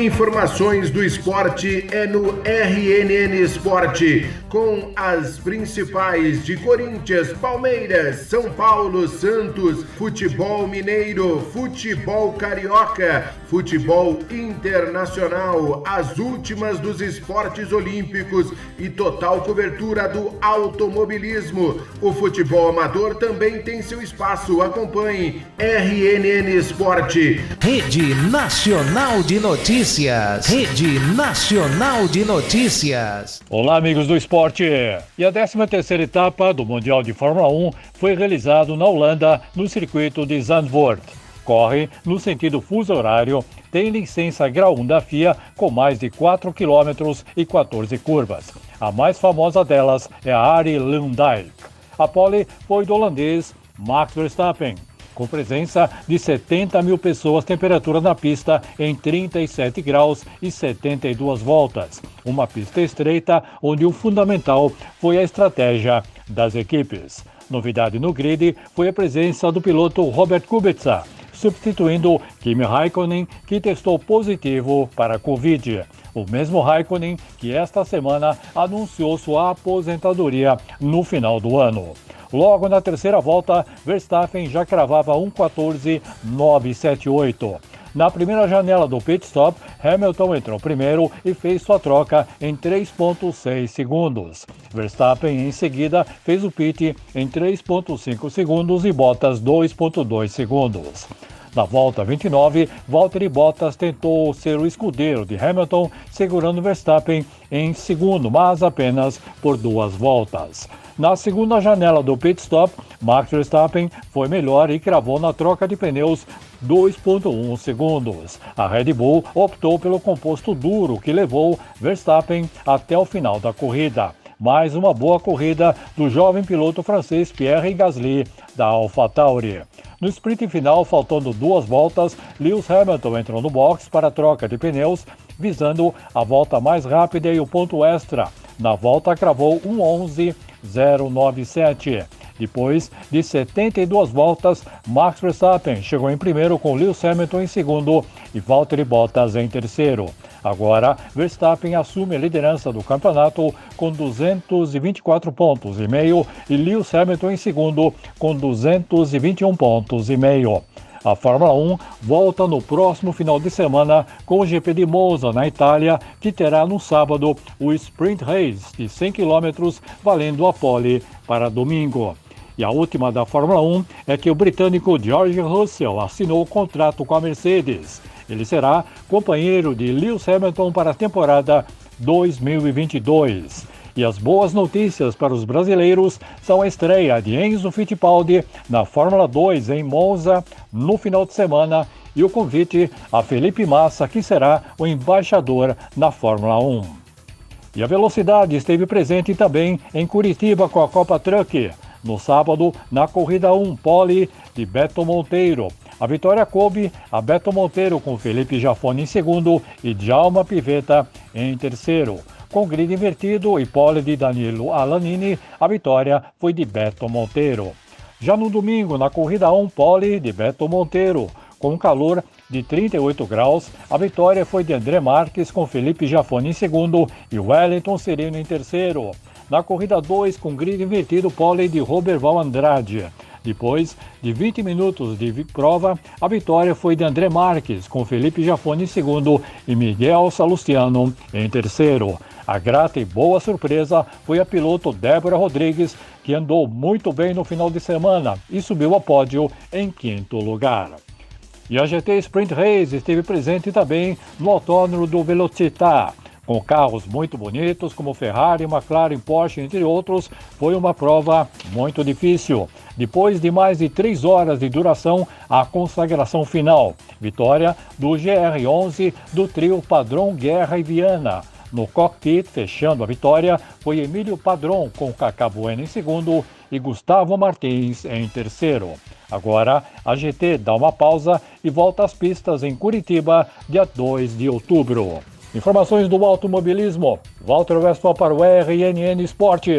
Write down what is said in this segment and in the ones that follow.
Informações do esporte é no RNN Esporte, com as principais de Corinthians, Palmeiras, São Paulo, Santos, futebol mineiro, futebol carioca, futebol internacional, as últimas dos esportes olímpicos e total cobertura do automobilismo. O futebol amador também tem seu espaço. Acompanhe RNN Esporte. Rede Nacional de Notícias. Rede Nacional de Notícias. Olá, amigos do esporte. E a 13 terceira etapa do Mundial de Fórmula 1 foi realizado na Holanda, no circuito de Zandvoort. Corre no sentido fuso horário, tem licença grau 1 da FIA com mais de 4 km e 14 curvas. A mais famosa delas é a Arie Lundijk. A pole foi do holandês Max Verstappen, com presença de 70 mil pessoas, temperatura na pista em 37 graus e 72 voltas. Uma pista estreita, onde o fundamental foi a estratégia das equipes. Novidade no grid foi a presença do piloto Robert Kubica, substituindo Kimi Raikkonen, que testou positivo para a Covid. O mesmo Raikkonen que esta semana anunciou sua aposentadoria no final do ano. Logo na terceira volta, Verstappen já cravava 1.14.978. Na primeira janela do pit stop, Hamilton entrou primeiro e fez sua troca em 3,6 segundos. Verstappen, em seguida, fez o pit em 3,5 segundos e Bottas 2,2 segundos. Na volta 29, Valtteri Bottas tentou ser o escudeiro de Hamilton, segurando Verstappen em segundo, mas apenas por duas voltas. Na segunda janela do pit stop, Max Verstappen foi melhor e cravou na troca de pneus 2.1 segundos. A Red Bull optou pelo composto duro que levou Verstappen até o final da corrida. Mais uma boa corrida do jovem piloto francês Pierre Gasly da AlphaTauri. No sprint final, faltando duas voltas, Lewis Hamilton entrou no box para a troca de pneus, visando a volta mais rápida e o ponto extra. Na volta, cravou 1.11.097. Depois de 72 voltas, Max Verstappen chegou em primeiro com Lewis Hamilton em segundo e Valtteri Bottas em terceiro. Agora, Verstappen assume a liderança do campeonato com 224 pontos e meio e Lewis Hamilton em segundo com 221 pontos e meio. A Fórmula 1 volta no próximo final de semana com o GP de Monza, na Itália, que terá no sábado o Sprint Race de 100 km, valendo a pole para domingo. E a última da Fórmula 1 é que o britânico George Russell assinou o contrato com a Mercedes. Ele será companheiro de Lewis Hamilton para a temporada 2022. E as boas notícias para os brasileiros são a estreia de Enzo Fittipaldi na Fórmula 2 em Monza no final de semana e o convite a Felipe Massa, que será o embaixador na Fórmula 1. E a velocidade esteve presente também em Curitiba com a Copa Truck. No sábado, na corrida 1 pole de Beto Monteiro. A vitória coube a Beto Monteiro com Felipe Jafone em segundo e Djalma Piveta em terceiro. Com grid invertido e pole de Danilo Alanini, a vitória foi de Beto Monteiro. Já no domingo, na corrida 1 pole de Beto Monteiro, com calor de 38 graus, a vitória foi de André Marques com Felipe Jafone em segundo e Wellington Sereno em terceiro. Na corrida 2, com grid invertido, pole de Roberval Andrade. Depois de 20 minutos de prova, a vitória foi de André Marques, com Felipe Jafone em segundo e Miguel Salustiano em terceiro. A grata e boa surpresa foi a piloto Débora Rodrigues, que andou muito bem no final de semana e subiu ao pódio em quinto lugar. E a GT Sprint Race esteve presente também no autódromo do Velocitar. Com carros muito bonitos como Ferrari, McLaren, Porsche, entre outros, foi uma prova muito difícil. Depois de mais de três horas de duração, a consagração final. Vitória do GR11 do trio Padrão Guerra e Viana. No cockpit, fechando a vitória, foi Emílio Padrão com Cacá Bueno em segundo e Gustavo Martins em terceiro. Agora, a GT dá uma pausa e volta às pistas em Curitiba, dia 2 de outubro. Informações do automobilismo. Walter Westphal para o RNN Esporte.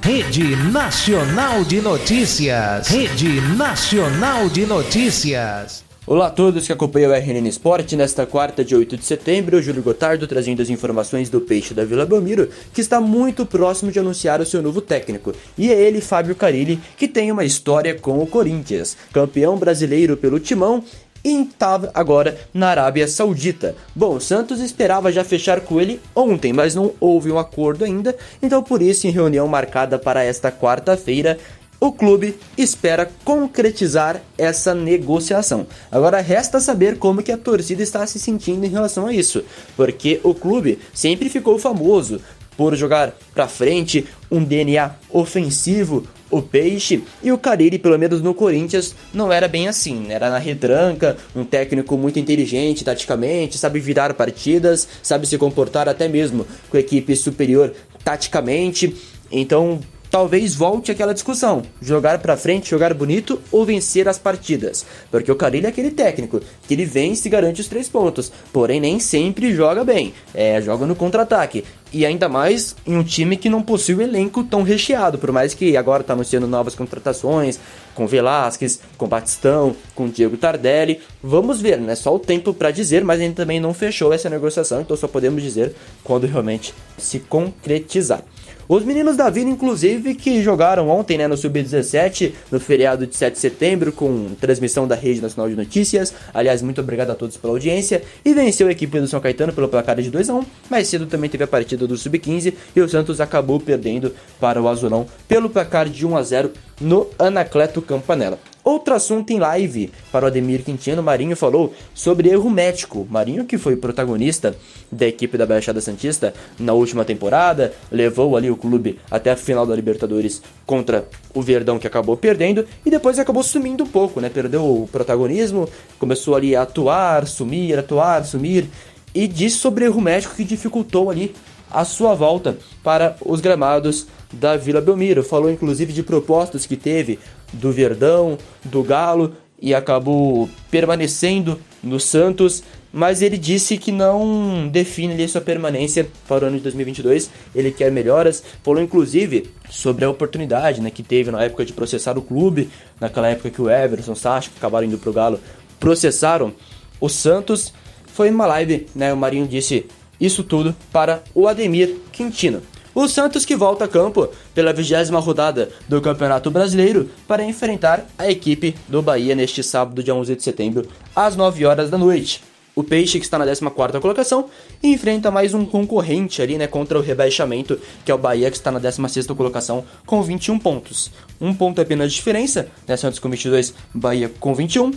Rede Nacional de Notícias. Rede Nacional de Notícias. Olá a todos que acompanham o RNN Sport nesta quarta de 8 de setembro, eu Júlio Gotardo trazendo as informações do Peixe da Vila Belmiro, que está muito próximo de anunciar o seu novo técnico. E é ele, Fábio Carilli, que tem uma história com o Corinthians, campeão brasileiro pelo Timão estava agora na Arábia Saudita. Bom, o Santos esperava já fechar com ele ontem, mas não houve um acordo ainda, então por isso, em reunião marcada para esta quarta-feira, o clube espera concretizar essa negociação. Agora resta saber como que a torcida está se sentindo em relação a isso, porque o clube sempre ficou famoso por jogar para frente, um DNA ofensivo, o Peixe e o Carille, pelo menos no Corinthians, não era bem assim. Né? Era na retranca, um técnico muito inteligente taticamente, sabe virar partidas, sabe se comportar até mesmo com a equipe superior taticamente. Então, talvez volte aquela discussão: jogar para frente, jogar bonito ou vencer as partidas. Porque o Carilho é aquele técnico que ele vence e garante os três pontos, porém nem sempre joga bem, é, joga no contra-ataque. E ainda mais em um time que não possui um elenco tão recheado, por mais que agora está anunciando novas contratações, com Velasquez, com Batistão, com Diego Tardelli. Vamos ver, né? Só o tempo para dizer, mas ainda também não fechou essa negociação, então só podemos dizer quando realmente se concretizar. Os meninos da Vila, inclusive, que jogaram ontem né, no Sub-17, no feriado de 7 de setembro, com transmissão da Rede Nacional de Notícias. Aliás, muito obrigado a todos pela audiência. E venceu a equipe do São Caetano pelo placar de 2 a 1 Mais cedo também teve a partida do Sub-15 e o Santos acabou perdendo para o Azulão pelo placar de 1 a 0 no Anacleto Campanella. Outro assunto em live para o Ademir Quintino, Marinho falou sobre erro médico. Marinho, que foi protagonista da equipe da Baixada Santista na última temporada, levou ali o clube até a final da Libertadores contra o Verdão, que acabou perdendo, e depois acabou sumindo um pouco, né? Perdeu o protagonismo, começou ali a atuar, sumir, atuar, sumir, e disse sobre erro médico que dificultou ali a sua volta para os gramados da Vila Belmiro. Falou inclusive de propostas que teve do Verdão, do Galo e acabou permanecendo no Santos, mas ele disse que não define ali sua permanência para o ano de 2022. Ele quer melhoras. Falou inclusive sobre a oportunidade né, que teve na época de processar o clube, naquela época que o Everson, Sacha, que acabaram indo para o Galo, processaram o Santos. Foi uma live, né? O Marinho disse isso tudo para o Ademir Quintino. O Santos que volta a campo pela vigésima rodada do Campeonato Brasileiro para enfrentar a equipe do Bahia neste sábado, dia 11 de setembro, às 9 horas da noite. O Peixe, que está na 14 colocação, enfrenta mais um concorrente ali, né, contra o rebaixamento, que é o Bahia, que está na 16 colocação, com 21 pontos. Um ponto apenas de diferença, né, Santos com 22, Bahia com 21.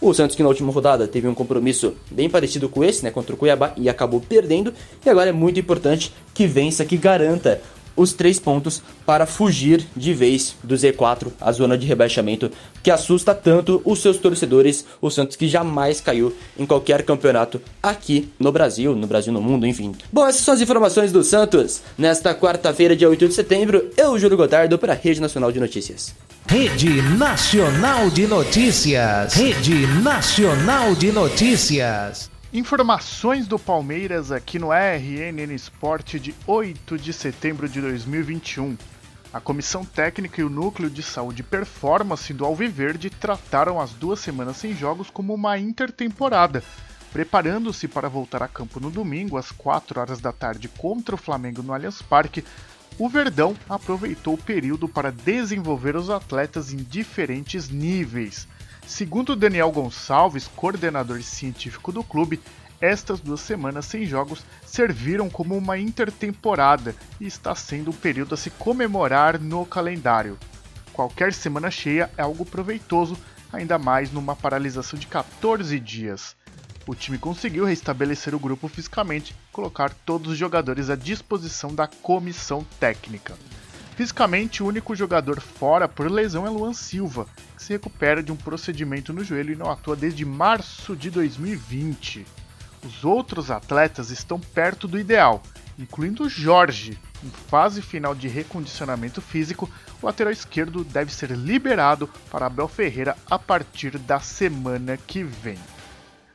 O Santos que na última rodada teve um compromisso bem parecido com esse, né, contra o Cuiabá e acabou perdendo. E agora é muito importante que vença, que garanta os três pontos para fugir de vez do Z4, a zona de rebaixamento que assusta tanto os seus torcedores, o Santos que jamais caiu em qualquer campeonato aqui no Brasil, no Brasil, no mundo, enfim. Bom, essas são as informações do Santos nesta quarta-feira, dia 8 de setembro. Eu, Júlio Gotardo, para a Rede Nacional de Notícias. Rede Nacional de Notícias. Rede Nacional de Notícias. Informações do Palmeiras aqui no RNN Sport de 8 de setembro de 2021. A comissão técnica e o núcleo de saúde e performance do Alviverde trataram as duas semanas sem jogos como uma intertemporada, preparando-se para voltar a campo no domingo às 4 horas da tarde contra o Flamengo no Allianz Parque o Verdão aproveitou o período para desenvolver os atletas em diferentes níveis. Segundo Daniel Gonçalves, coordenador científico do clube, estas duas semanas sem jogos serviram como uma intertemporada e está sendo um período a se comemorar no calendário. Qualquer semana cheia é algo proveitoso, ainda mais numa paralisação de 14 dias. O time conseguiu restabelecer o grupo fisicamente, colocar todos os jogadores à disposição da comissão técnica. Fisicamente, o único jogador fora por lesão é Luan Silva, que se recupera de um procedimento no joelho e não atua desde março de 2020. Os outros atletas estão perto do ideal, incluindo Jorge. Em fase final de recondicionamento físico, o lateral esquerdo deve ser liberado para Abel Ferreira a partir da semana que vem.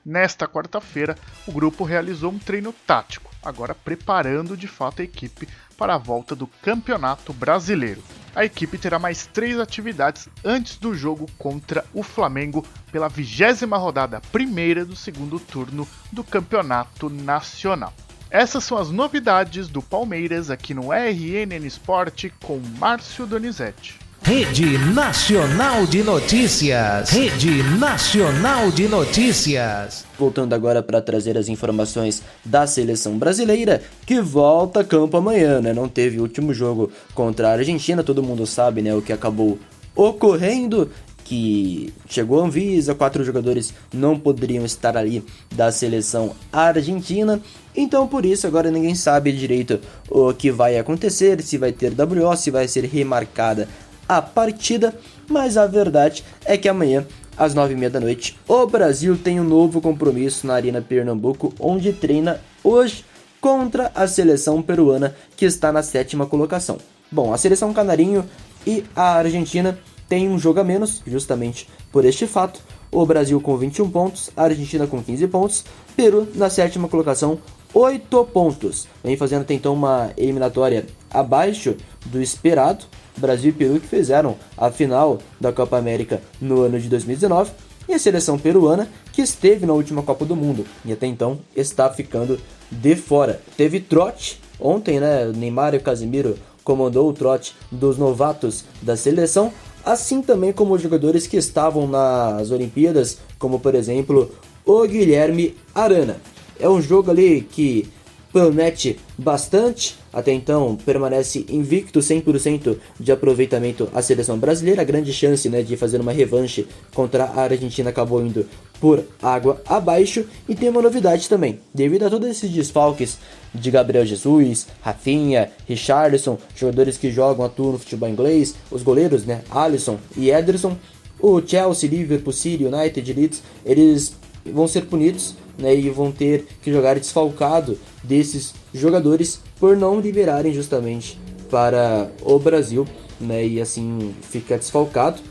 Nesta quarta-feira, o grupo realizou um treino tático, agora preparando de fato a equipe para a volta do Campeonato Brasileiro. a equipe terá mais três atividades antes do jogo contra o Flamengo pela vigésima rodada, primeira do segundo turno do Campeonato Nacional. Essas são as novidades do Palmeiras aqui no RNN Sport com Márcio Donizete. Rede Nacional de Notícias. Rede Nacional de Notícias. Voltando agora para trazer as informações da seleção brasileira, que volta a campo amanhã, né? Não teve o último jogo contra a Argentina, todo mundo sabe, né, o que acabou ocorrendo que chegou a Anvisa, quatro jogadores não poderiam estar ali da seleção argentina. Então por isso agora ninguém sabe direito o que vai acontecer, se vai ter WO, se vai ser remarcada a partida, mas a verdade é que amanhã, às nove e meia da noite, o Brasil tem um novo compromisso na Arena Pernambuco, onde treina hoje contra a seleção peruana, que está na sétima colocação. Bom, a seleção canarinho e a Argentina têm um jogo a menos, justamente por este fato. O Brasil com 21 pontos, a Argentina com 15 pontos, Peru na sétima colocação, 8 pontos. Vem fazendo então uma eliminatória abaixo do esperado, Brasil e Peru que fizeram a final da Copa América no ano de 2019 e a seleção peruana que esteve na última Copa do Mundo e até então está ficando de fora. Teve trote ontem, né? Neymar e o Casemiro comandou o trote dos novatos da seleção, assim também como os jogadores que estavam nas Olimpíadas, como por exemplo o Guilherme Arana. É um jogo ali que promete bastante. Até então permanece invicto 100% de aproveitamento a seleção brasileira. Grande chance né, de fazer uma revanche contra a Argentina acabou indo por água abaixo. E tem uma novidade também. Devido a todos esses desfalques de Gabriel Jesus, Rafinha, Richardson, jogadores que jogam, atuam no futebol inglês, os goleiros, né, Alisson e Ederson, o Chelsea, Liverpool, City, United, Leeds, eles vão ser punidos né, e vão ter que jogar desfalcado desses jogadores por não liberarem justamente para o Brasil, né, e assim fica desfalcado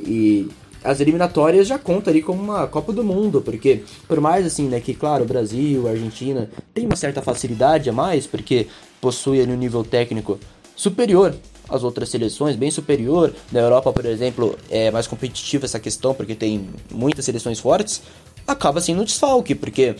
e as eliminatórias já conta ali como uma Copa do Mundo, porque por mais assim, né, que claro, o Brasil, a Argentina tem uma certa facilidade a mais, porque possui ali um nível técnico superior às outras seleções, bem superior. Na Europa, por exemplo, é mais competitiva essa questão, porque tem muitas seleções fortes, acaba sendo um desfalque, porque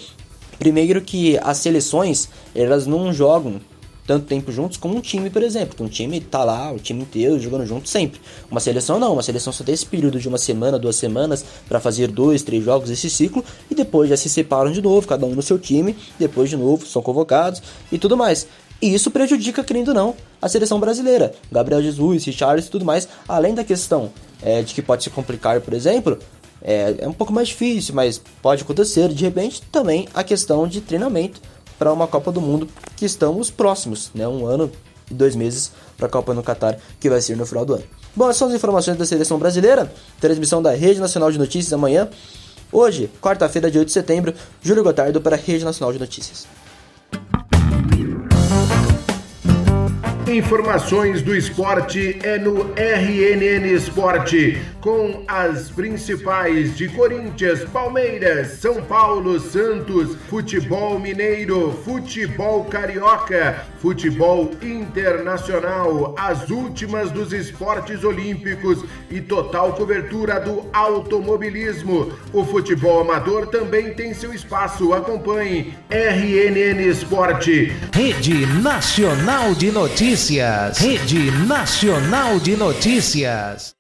primeiro que as seleções, elas não jogam tanto tempo juntos como um time, por exemplo. Um time tá lá, o time inteiro jogando junto sempre. Uma seleção não, uma seleção só tem esse período de uma semana, duas semanas para fazer dois, três jogos esse ciclo e depois já se separam de novo, cada um no seu time, depois de novo são convocados e tudo mais. E isso prejudica, querendo ou não, a seleção brasileira. Gabriel Jesus, Richards e tudo mais, além da questão é, de que pode se complicar, por exemplo, é, é um pouco mais difícil, mas pode acontecer. De repente, também a questão de treinamento para uma Copa do Mundo que estamos próximos, né? Um ano e dois meses para a Copa no Catar, que vai ser no final do ano. Bom, essas são as informações da seleção brasileira. Transmissão da Rede Nacional de Notícias amanhã. Hoje, quarta-feira, de 8 de setembro, Júlio Gotardo para a Rede Nacional de Notícias. Informações do esporte é no RNN Esporte, com as principais de Corinthians, Palmeiras, São Paulo, Santos, futebol mineiro, futebol carioca, futebol internacional, as últimas dos esportes olímpicos e total cobertura do automobilismo. O futebol amador também tem seu espaço. Acompanhe RNN Esporte. Rede Nacional de Notícias. Rede Nacional de Notícias.